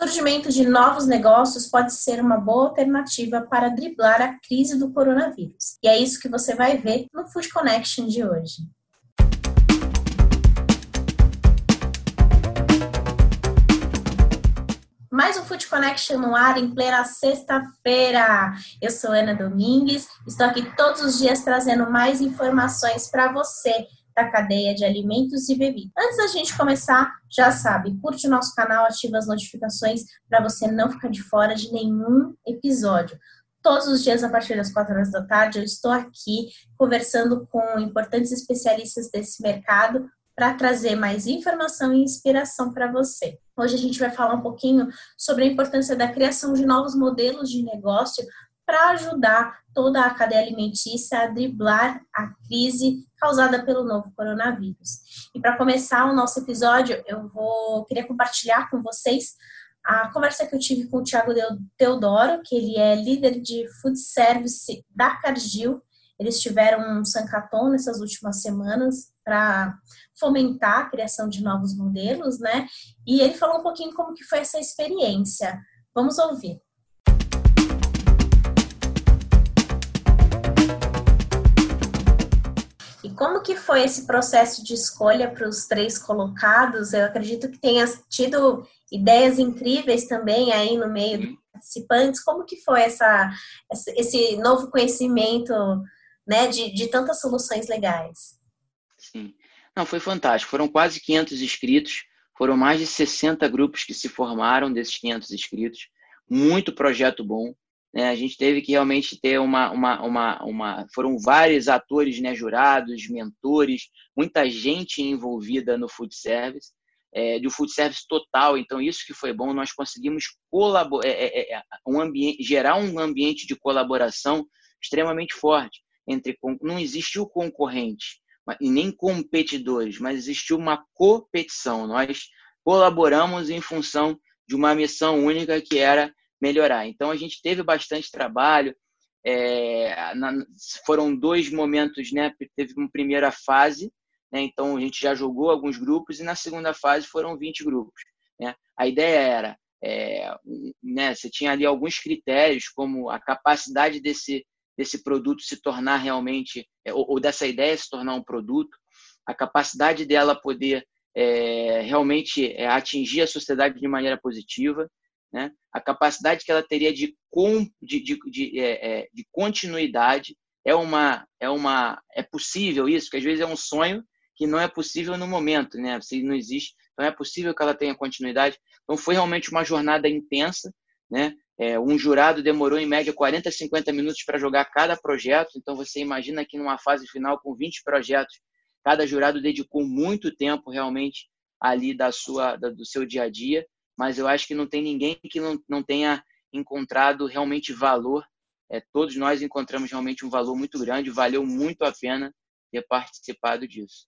O surgimento de novos negócios pode ser uma boa alternativa para driblar a crise do coronavírus. E é isso que você vai ver no Food Connection de hoje. mais um Food Connection no ar em plena sexta-feira. Eu sou Ana Domingues, estou aqui todos os dias trazendo mais informações para você da cadeia de alimentos e bebidas. Antes da gente começar, já sabe, curte o nosso canal, ativa as notificações para você não ficar de fora de nenhum episódio. Todos os dias, a partir das 4 horas da tarde, eu estou aqui conversando com importantes especialistas desse mercado para trazer mais informação e inspiração para você. Hoje a gente vai falar um pouquinho sobre a importância da criação de novos modelos de negócio para ajudar toda a cadeia alimentícia a driblar a crise causada pelo novo coronavírus. E para começar o nosso episódio, eu vou queria compartilhar com vocês a conversa que eu tive com o Thiago Teodoro, que ele é líder de food service da Cargill. Eles tiveram um Sancaton nessas últimas semanas para fomentar a criação de novos modelos, né? E ele falou um pouquinho como que foi essa experiência. Vamos ouvir. Como que foi esse processo de escolha para os três colocados? Eu acredito que tenha tido ideias incríveis também aí no meio dos participantes. Como que foi essa, esse novo conhecimento né, de, de tantas soluções legais? Sim. Não, foi fantástico. Foram quase 500 inscritos, foram mais de 60 grupos que se formaram desses 500 inscritos. Muito projeto bom. Né? A gente teve que realmente ter uma, uma, uma, uma. Foram vários atores, né? jurados, mentores, muita gente envolvida no food service. É, do food service total, então isso que foi bom, nós conseguimos colaborar, é, é, é, um ambiente, gerar um ambiente de colaboração extremamente forte entre não existiu concorrente, e nem competidores, mas existiu uma competição. Nós colaboramos em função de uma missão única que era melhorar. Então a gente teve bastante trabalho. É, na, foram dois momentos, né? Teve uma primeira fase, né? Então a gente já jogou alguns grupos e na segunda fase foram 20 grupos. Né? A ideia era, é, né? Você tinha ali alguns critérios como a capacidade desse desse produto se tornar realmente, é, ou, ou dessa ideia se tornar um produto, a capacidade dela poder é, realmente é, atingir a sociedade de maneira positiva, né? a capacidade que ela teria de, de, de, de, é, é, de continuidade é uma é uma é possível isso? Que às vezes é um sonho que não é possível no momento né? Se não existe então é possível que ela tenha continuidade. Então foi realmente uma jornada intensa né? É, um jurado demorou em média 40, 50 minutos para jogar cada projeto, então você imagina que numa fase final com 20 projetos, cada jurado dedicou muito tempo realmente ali da sua, do seu dia a dia, mas eu acho que não tem ninguém que não, não tenha encontrado realmente valor. É, todos nós encontramos realmente um valor muito grande, valeu muito a pena ter participado disso.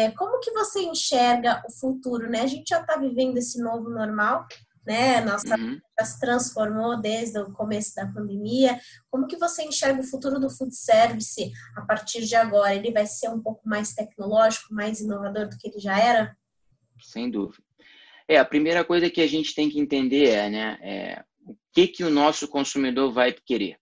É, como que você enxerga o futuro, né? A gente já está vivendo esse novo normal, né? Nossa uhum. já se transformou desde o começo da pandemia. Como que você enxerga o futuro do food service a partir de agora? Ele vai ser um pouco mais tecnológico, mais inovador do que ele já era? Sem dúvida. É, a primeira coisa que a gente tem que entender é, né, é o que que o nosso consumidor vai querer.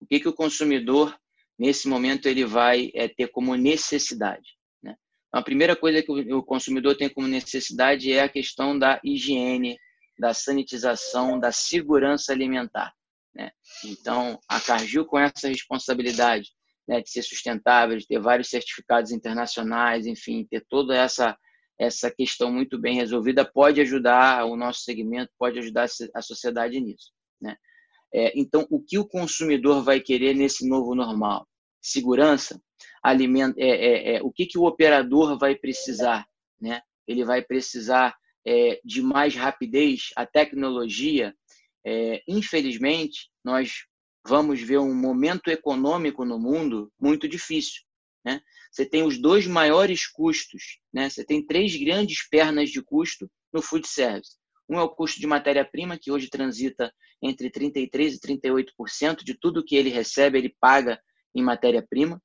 O que que o consumidor nesse momento ele vai é, ter como necessidade. Né? Então, a primeira coisa que o consumidor tem como necessidade é a questão da higiene, da sanitização, da segurança alimentar. Né? Então, a Cargill, com essa responsabilidade né, de ser sustentável, de ter vários certificados internacionais, enfim, ter toda essa, essa questão muito bem resolvida, pode ajudar o nosso segmento, pode ajudar a sociedade nisso. Né? É, então, o que o consumidor vai querer nesse novo normal? Segurança, alimento, é, é, é, o que, que o operador vai precisar? Né? Ele vai precisar é, de mais rapidez, a tecnologia, é, infelizmente, nós vamos ver um momento econômico no mundo muito difícil. Né? Você tem os dois maiores custos, né? você tem três grandes pernas de custo no food service. Um é o custo de matéria-prima, que hoje transita entre 33% e 38% de tudo que ele recebe, ele paga em matéria-prima.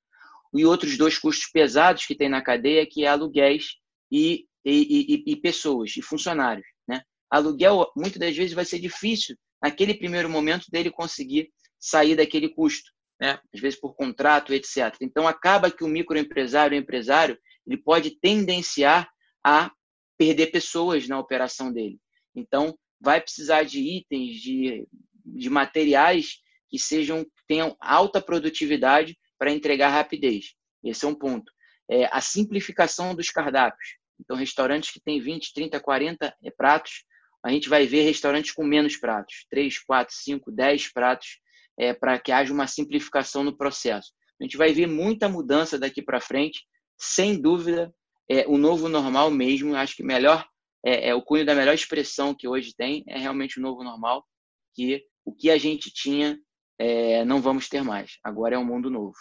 E outros dois custos pesados que tem na cadeia, que é aluguéis e e, e, e pessoas, e funcionários. Né? aluguel, muitas das vezes vai ser difícil, naquele primeiro momento, dele conseguir sair daquele custo, né? às vezes por contrato, etc. Então, acaba que o microempresário, o empresário, ele pode tendenciar a perder pessoas na operação dele. Então, vai precisar de itens, de, de materiais que sejam tenham alta produtividade para entregar rapidez. Esse é um ponto. É, a simplificação dos cardápios. Então, restaurantes que têm 20, 30, 40 pratos, a gente vai ver restaurantes com menos pratos, 3, 4, 5, 10 pratos, é, para que haja uma simplificação no processo. A gente vai ver muita mudança daqui para frente, sem dúvida, é, o novo normal mesmo. Acho que melhor é, é, o cunho da melhor expressão que hoje tem é realmente o novo normal, que o que a gente tinha é, não vamos ter mais. Agora é um mundo novo.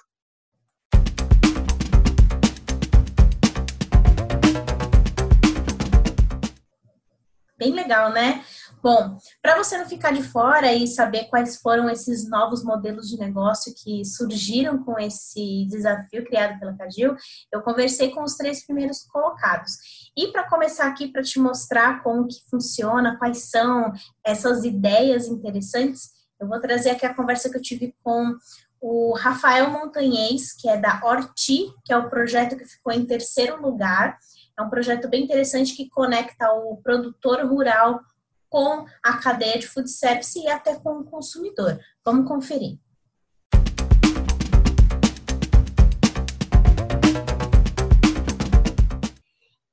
Bem legal, né? Bom, para você não ficar de fora e saber quais foram esses novos modelos de negócio que surgiram com esse desafio criado pela Cadil, eu conversei com os três primeiros colocados. E para começar aqui para te mostrar como que funciona, quais são essas ideias interessantes, eu vou trazer aqui a conversa que eu tive com o Rafael Montanhês, que é da Orti, que é o projeto que ficou em terceiro lugar. É um projeto bem interessante que conecta o produtor rural com a cadeia de food service e até com o consumidor. Vamos conferir.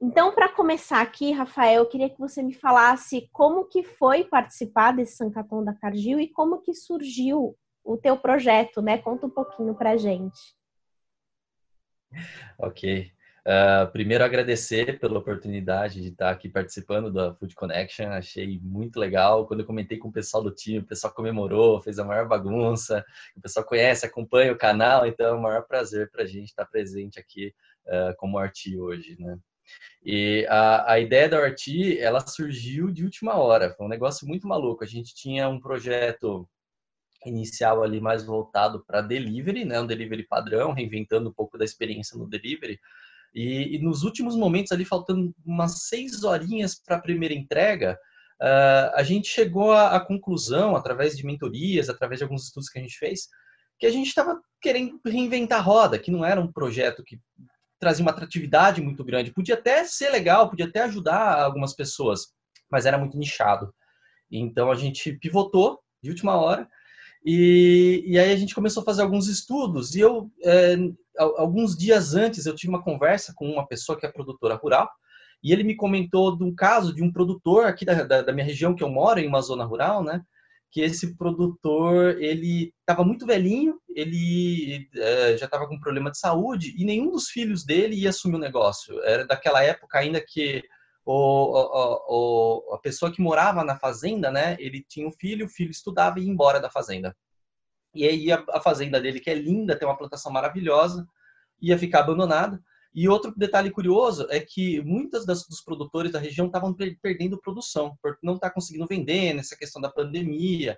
Então, para começar aqui, Rafael, eu queria que você me falasse como que foi participar desse Sancaton da Cargill e como que surgiu o teu projeto, né? Conta um pouquinho para gente. Ok. Uh, primeiro, agradecer pela oportunidade de estar aqui participando da Food Connection. Achei muito legal. Quando eu comentei com o pessoal do time, o pessoal comemorou, fez a maior bagunça. O pessoal conhece, acompanha o canal, então é o maior prazer para a gente estar presente aqui uh, como Arti hoje, né? E a, a ideia da Arti, ela surgiu de última hora. Foi um negócio muito maluco. A gente tinha um projeto inicial ali mais voltado para delivery, né? Um delivery padrão, reinventando um pouco da experiência no delivery e, e, nos últimos momentos, ali faltando umas seis horinhas para a primeira entrega, uh, a gente chegou à, à, conclusão, através de mentorias, através de alguns estudos que a gente fez, que a gente estava querendo reinventar a roda, que não era um projeto que trazia uma atratividade muito grande. Podia até ser legal, podia até ajudar algumas pessoas, mas era muito nichado. Então a gente pivotou de última hora e, e aí a gente começou a fazer alguns estudos e eu é, alguns dias antes eu tive uma conversa com uma pessoa que é produtora rural e ele me comentou de um caso de um produtor aqui da, da, da minha região que eu moro, em uma zona rural, né? Que esse produtor, ele estava muito velhinho, ele é, já estava com problema de saúde e nenhum dos filhos dele ia assumir o negócio. Era daquela época ainda que o, o, o, a pessoa que morava na fazenda, né? Ele tinha um filho, o filho estudava e ia embora da fazenda. E aí a, a fazenda dele, que é linda, tem uma plantação maravilhosa, ia ficar abandonada. E outro detalhe curioso é que muitas das, dos produtores da região estavam perdendo produção, por não estar tá conseguindo vender nessa questão da pandemia.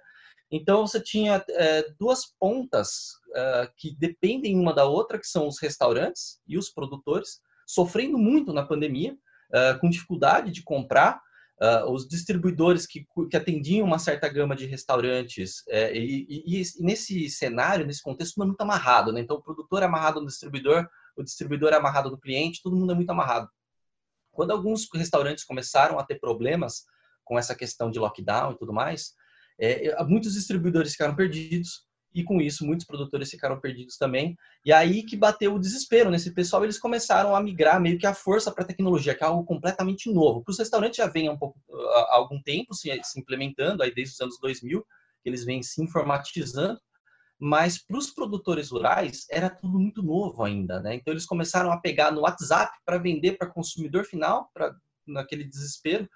Então você tinha é, duas pontas é, que dependem uma da outra, que são os restaurantes e os produtores, sofrendo muito na pandemia, é, com dificuldade de comprar, Uh, os distribuidores que, que, atendiam uma certa gama de restaurantes, é, e, e, e, nesse cenário, nesse contexto, tudo é muito amarrado, né? Então, o produtor é amarrado no distribuidor, o distribuidor é amarrado no cliente, todo mundo é muito amarrado. Quando alguns restaurantes começaram a ter problemas com essa questão de lockdown e tudo mais, é, muitos distribuidores ficaram perdidos, e com isso muitos produtores ficaram perdidos também. E aí que bateu o desespero nesse pessoal, eles começaram a migrar meio que a força para a tecnologia, que é algo completamente novo. Para os restaurantes já vem há, um pouco, há algum tempo se, se implementando, aí desde os anos 2000, que eles vêm se informatizando, mas para os produtores rurais era tudo muito novo ainda, né? Então eles começaram a pegar no WhatsApp para vender para consumidor final, para naquele desespero,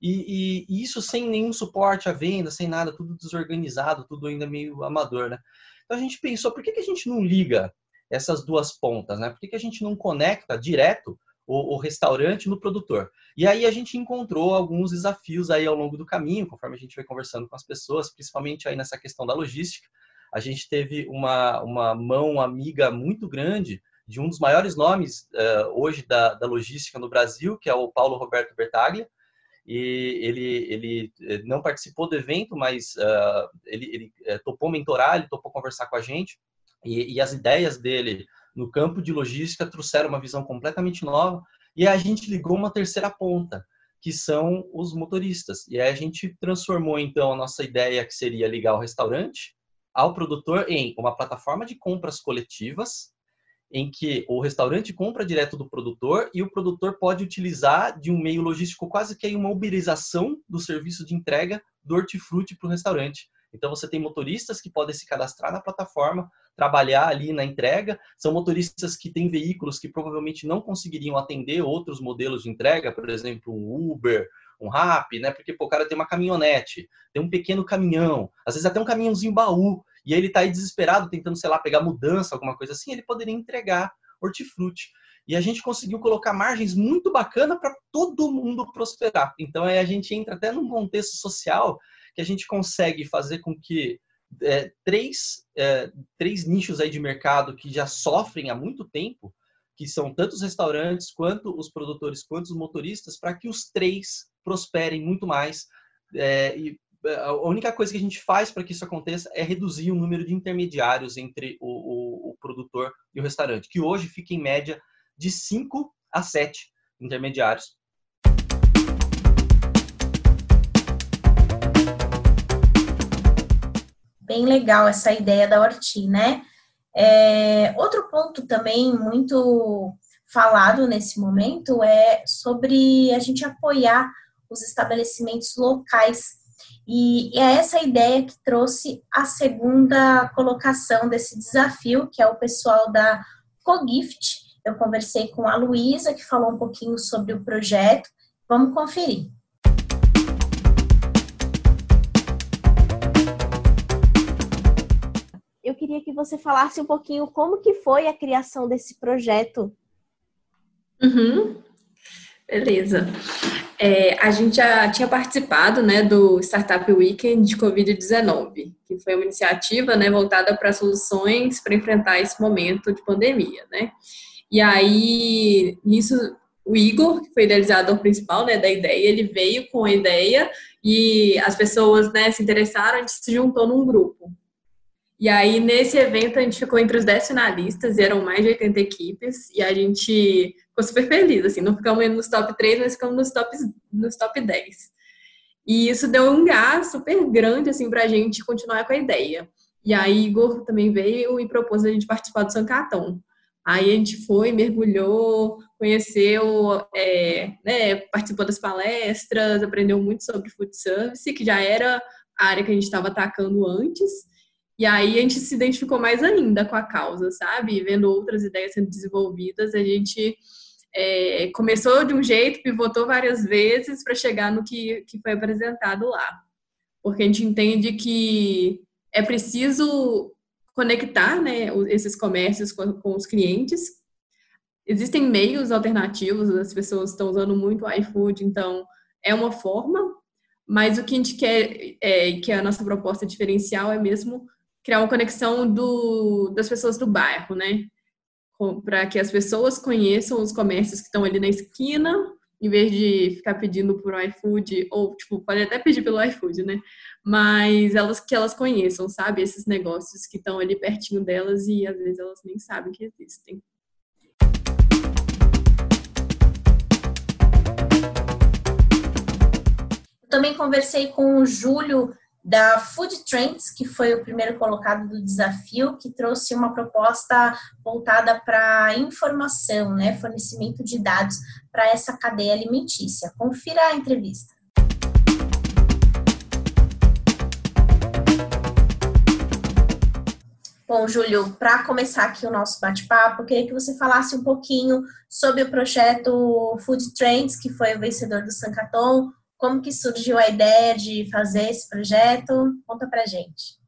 e, e, isso sem nenhum suporte à venda, sem nada, tudo desorganizado, tudo ainda meio amador, né? Então a gente pensou, por que, que a gente não liga essas duas pontas, né? Por que, que a gente não conecta direto o, o, restaurante no produtor? E aí a gente encontrou alguns desafios aí ao longo do caminho, conforme a gente foi conversando com as pessoas, principalmente aí nessa questão da logística. A gente teve uma, uma mão amiga muito grande de um dos maiores nomes uh, hoje da, da logística no Brasil, que é o Paulo Roberto Bertaglia, e ele, ele eh, não participou do evento, mas uh, ele, ele eh, topou mentorar, ele topou conversar com a gente, e, e, as ideias dele no campo de logística trouxeram uma visão completamente nova, e a gente ligou uma terceira ponta, que são os motoristas. E aí a gente transformou, então, a nossa ideia, que seria ligar o restaurante ao produtor, em uma plataforma de compras coletivas, em que o restaurante compra direto do produtor e o produtor pode utilizar de um meio logístico quase que uma uberização do serviço de entrega do hortifruti para o restaurante. Então você tem motoristas que podem se cadastrar na plataforma, trabalhar ali na entrega. São motoristas que têm veículos que provavelmente não conseguiriam atender outros modelos de entrega, por exemplo, um Uber, um Rap, né? Porque pô, o cara tem uma caminhonete, tem um pequeno caminhão, às vezes até um caminhãozinho baú e ele está aí desesperado, tentando, sei lá, pegar mudança, alguma coisa assim, ele poderia entregar hortifruti. E a gente conseguiu colocar margens muito bacana para todo mundo prosperar. Então aí a gente entra até num contexto social que a gente consegue fazer com que é, três, é, três nichos aí de mercado que já sofrem há muito tempo, que são tanto os restaurantes, quanto os produtores, quanto os motoristas, para que os três prosperem muito mais é, e a única coisa que a gente faz para que isso aconteça é reduzir o número de intermediários entre o, o, o, produtor e o restaurante, que hoje fica em média de 5 a 7 intermediários. Bem legal essa ideia da Horti, né? É, outro ponto também muito falado nesse momento é sobre a gente apoiar os estabelecimentos locais e é essa ideia que trouxe a segunda colocação desse desafio, que é o pessoal da CoGift. Eu conversei com a Luísa, que falou um pouquinho sobre o projeto. Vamos conferir. Eu queria que você falasse um pouquinho como que foi a criação desse projeto. Uhum. Beleza. É, a gente já tinha participado né, do Startup Weekend de Covid-19, que foi uma iniciativa né, voltada para soluções para enfrentar esse momento de pandemia. Né? E aí, nisso, o Igor, que foi idealizador principal né, da ideia, ele veio com a ideia e as pessoas né, se interessaram, a gente se juntou num grupo. E aí, nesse evento, a gente ficou entre os 10 finalistas, e eram mais de 80 equipes, e a gente ficou super feliz, assim, não ficamos nos top 3, mas ficamos nos top, nos top 10. E isso deu um gás super grande, assim, pra gente continuar com a ideia. E aí, Igor também veio e propôs a gente participar do Sancatão. Aí a gente foi, mergulhou, conheceu, é, né, participou das palestras, aprendeu muito sobre food service, que já era a área que a gente estava atacando antes. E aí a gente se identificou mais ainda com a causa, sabe? Vendo outras ideias sendo desenvolvidas, a gente é, começou de um jeito, pivotou várias vezes para chegar no que, que foi apresentado lá. Porque a gente entende que é preciso conectar né, esses comércios com, com os clientes. Existem meios alternativos, as pessoas estão usando muito o iFood, então é uma forma, mas o que a gente quer, é, que a nossa proposta diferencial, é mesmo criar uma conexão do, das pessoas do bairro, né? para que as pessoas conheçam os comércios que estão ali na esquina, em vez de ficar pedindo por iFood, ou, tipo, pode até pedir pelo iFood, né? Mas elas que elas conheçam, sabe? Esses negócios que estão ali pertinho delas e às vezes elas nem sabem que existem. também conversei com o Júlio da Food Trends, que foi o primeiro colocado do desafio, que trouxe uma proposta voltada para informação, né, fornecimento de dados para essa cadeia alimentícia. Confira a entrevista. Bom, Júlio, para começar aqui o nosso bate-papo, eu queria que você falasse um pouquinho sobre o projeto Food Trends, que foi o vencedor do Sancaton, como que surgiu a ideia de fazer esse projeto? Conta pra gente.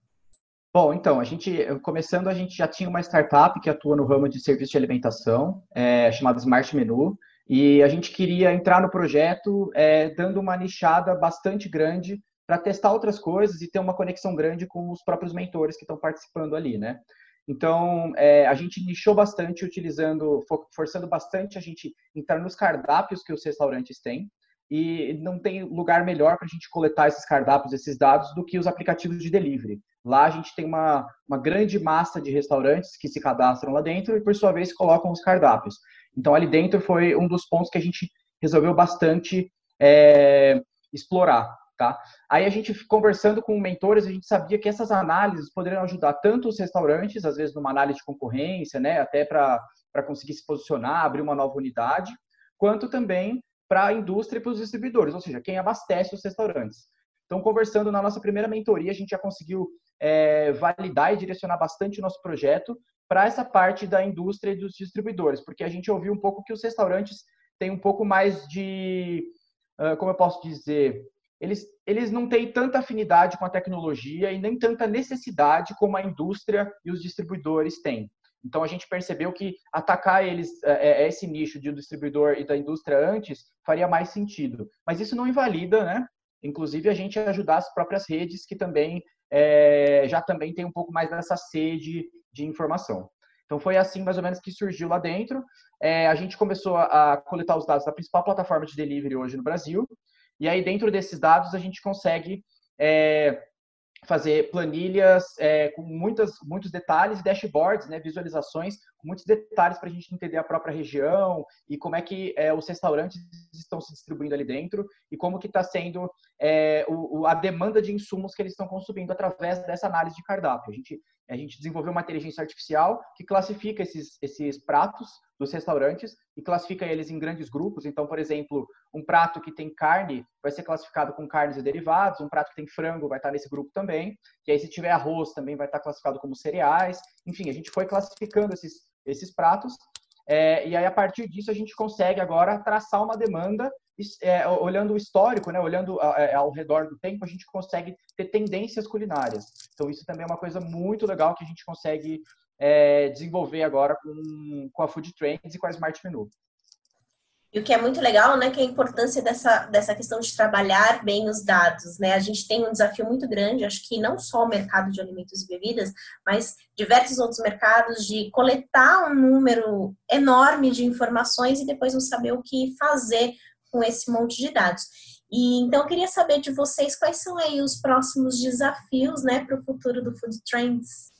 Bom, então, a gente, começando, a gente já tinha uma startup que atua no ramo de serviço de alimentação, é, chamada Smart Menu, e a gente queria entrar no projeto é, dando uma nichada bastante grande para testar outras coisas e ter uma conexão grande com os próprios mentores que estão participando ali, né? Então, é, a gente nichou bastante, utilizando, forçando bastante a gente entrar nos cardápios que os restaurantes têm, e não tem lugar melhor para a gente coletar esses cardápios, esses dados, do que os aplicativos de delivery. Lá a gente tem uma, uma grande massa de restaurantes que se cadastram lá dentro e, por sua vez, colocam os cardápios. Então, ali dentro foi um dos pontos que a gente resolveu bastante é, explorar. Tá? Aí a gente conversando com mentores, a gente sabia que essas análises poderiam ajudar tanto os restaurantes, às vezes numa análise de concorrência, né, até para conseguir se posicionar, abrir uma nova unidade, quanto também para a indústria e para os distribuidores, ou seja, quem abastece os restaurantes. Então, conversando na nossa primeira mentoria, a gente já conseguiu é, validar e direcionar bastante o nosso projeto para essa parte da indústria e dos distribuidores, porque a gente ouviu um pouco que os restaurantes têm um pouco mais de, como eu posso dizer, eles, eles não têm tanta afinidade com a tecnologia e nem tanta necessidade como a indústria e os distribuidores têm. Então a gente percebeu que atacar eles, é, é, esse nicho de distribuidor e da indústria antes, faria mais sentido. Mas isso não invalida, né? Inclusive a gente ajudar as próprias redes que também é, já também tem um pouco mais dessa sede de informação. Então foi assim mais ou menos que surgiu lá dentro. É, a gente começou a, a coletar os dados da principal plataforma de delivery hoje no Brasil. E aí dentro desses dados a gente consegue é, fazer planilhas é, com muitas, muitos detalhes, dashboards, né, visualizações com muitos detalhes para a gente entender a própria região e como é que é, os restaurantes estão se distribuindo ali dentro e como que está sendo é, o, a demanda de insumos que eles estão consumindo através dessa análise de cardápio. A gente, a gente desenvolveu uma inteligência artificial que classifica esses, esses pratos dos restaurantes e classifica eles em grandes grupos. Então, por exemplo, um prato que tem carne vai ser classificado com carnes e derivados, um prato que tem frango vai estar nesse grupo também, e aí se tiver arroz também vai estar classificado como cereais. Enfim, a gente foi classificando esses, esses pratos é, e aí, a partir disso, a gente consegue agora traçar uma demanda, é, olhando o histórico, né, olhando é, ao redor do tempo, a gente consegue ter tendências culinárias. Então, isso também é uma coisa muito legal que a gente consegue é, desenvolver agora com, com a Food Trends e com a Smart Menu. E o que é muito legal, né, que é a importância dessa, dessa questão de trabalhar bem os dados, né? A gente tem um desafio muito grande, acho que não só o mercado de alimentos e bebidas, mas diversos outros mercados de coletar um número enorme de informações e depois não saber o que fazer com esse monte de dados. E então eu queria saber de vocês quais são aí os próximos desafios, né, para o futuro do Food Trends.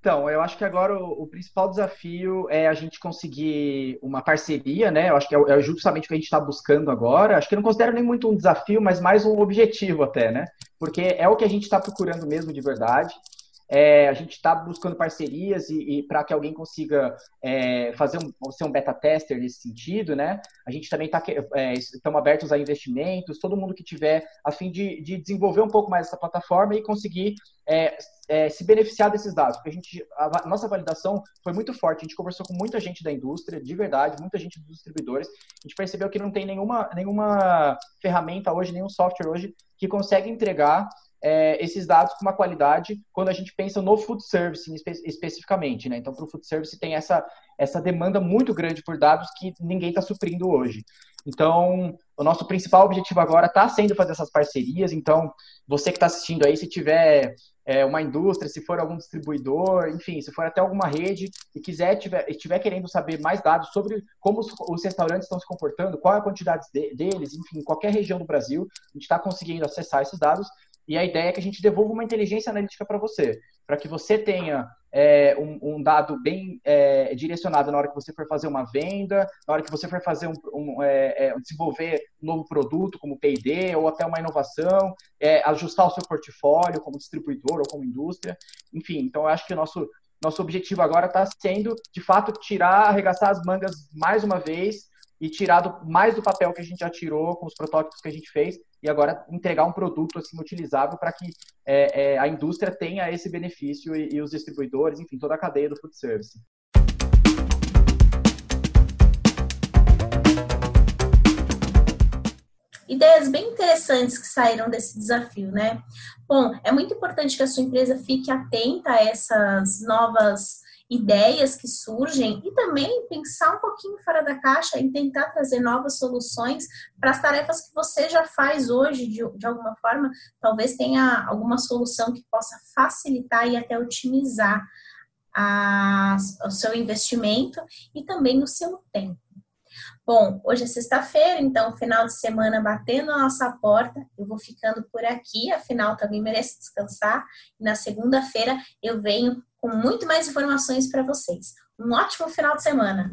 Então, eu acho que agora o, o, principal desafio é a gente conseguir uma parceria, né? Eu acho que é, é justamente o que a gente está buscando agora. Acho que eu não considero nem muito um desafio, mas mais um objetivo até, né? Porque é o que a gente está procurando mesmo de verdade. É, a gente está buscando parcerias e, e para que alguém consiga é, fazer um, ser um beta tester nesse sentido, né? A gente também está é, estamos abertos a investimentos, todo mundo que tiver a fim de, de desenvolver um pouco mais essa plataforma e conseguir é, é, se beneficiar desses dados, porque a gente a nossa validação foi muito forte. A gente conversou com muita gente da indústria, de verdade, muita gente dos distribuidores. A gente percebeu que não tem nenhuma nenhuma ferramenta hoje, nenhum software hoje que consegue entregar é, esses dados com uma qualidade quando a gente pensa no food service espe especificamente, né? Então, para o food service tem essa, essa demanda muito grande por dados que ninguém está suprindo hoje. Então, o nosso principal objetivo agora está sendo fazer essas parcerias. Então, você que está assistindo aí, se tiver é, uma indústria, se for algum distribuidor, enfim, se for até alguma rede e quiser tiver, estiver querendo saber mais dados sobre como os, os restaurantes estão se comportando, qual é a quantidade de, deles, enfim, em qualquer região do Brasil, a gente está conseguindo acessar esses dados. E a ideia é que a gente devolva uma inteligência analítica para você, para que você tenha é, um, um, dado bem é, direcionado na hora que você for fazer uma venda, na hora que você for fazer um, um é, é desenvolver um novo produto como P&D ou até uma inovação, é, ajustar o seu portfólio como distribuidor ou como indústria, enfim. Então, eu acho que o nosso nosso objetivo agora está sendo, de fato, tirar, arregaçar as mangas mais uma vez e tirar do, mais do papel que a gente já tirou com os protótipos que a gente fez e agora entregar um produto assim utilizável para que é, é, a indústria tenha esse benefício e, e os distribuidores, enfim, toda a cadeia do food service. ideias bem interessantes que saíram desse desafio, né? Bom, é muito importante que a sua empresa fique atenta a essas novas ideias que surgem e também pensar um pouquinho fora da caixa e tentar trazer novas soluções para as tarefas que você já faz hoje, de, de alguma forma, talvez tenha alguma solução que possa facilitar e até otimizar a, o seu investimento e também o seu tempo. Bom, hoje é sexta-feira, então final de semana batendo a nossa porta. Eu vou ficando por aqui, afinal também mereço descansar. E na segunda-feira eu venho com muito mais informações para vocês. Um ótimo final de semana!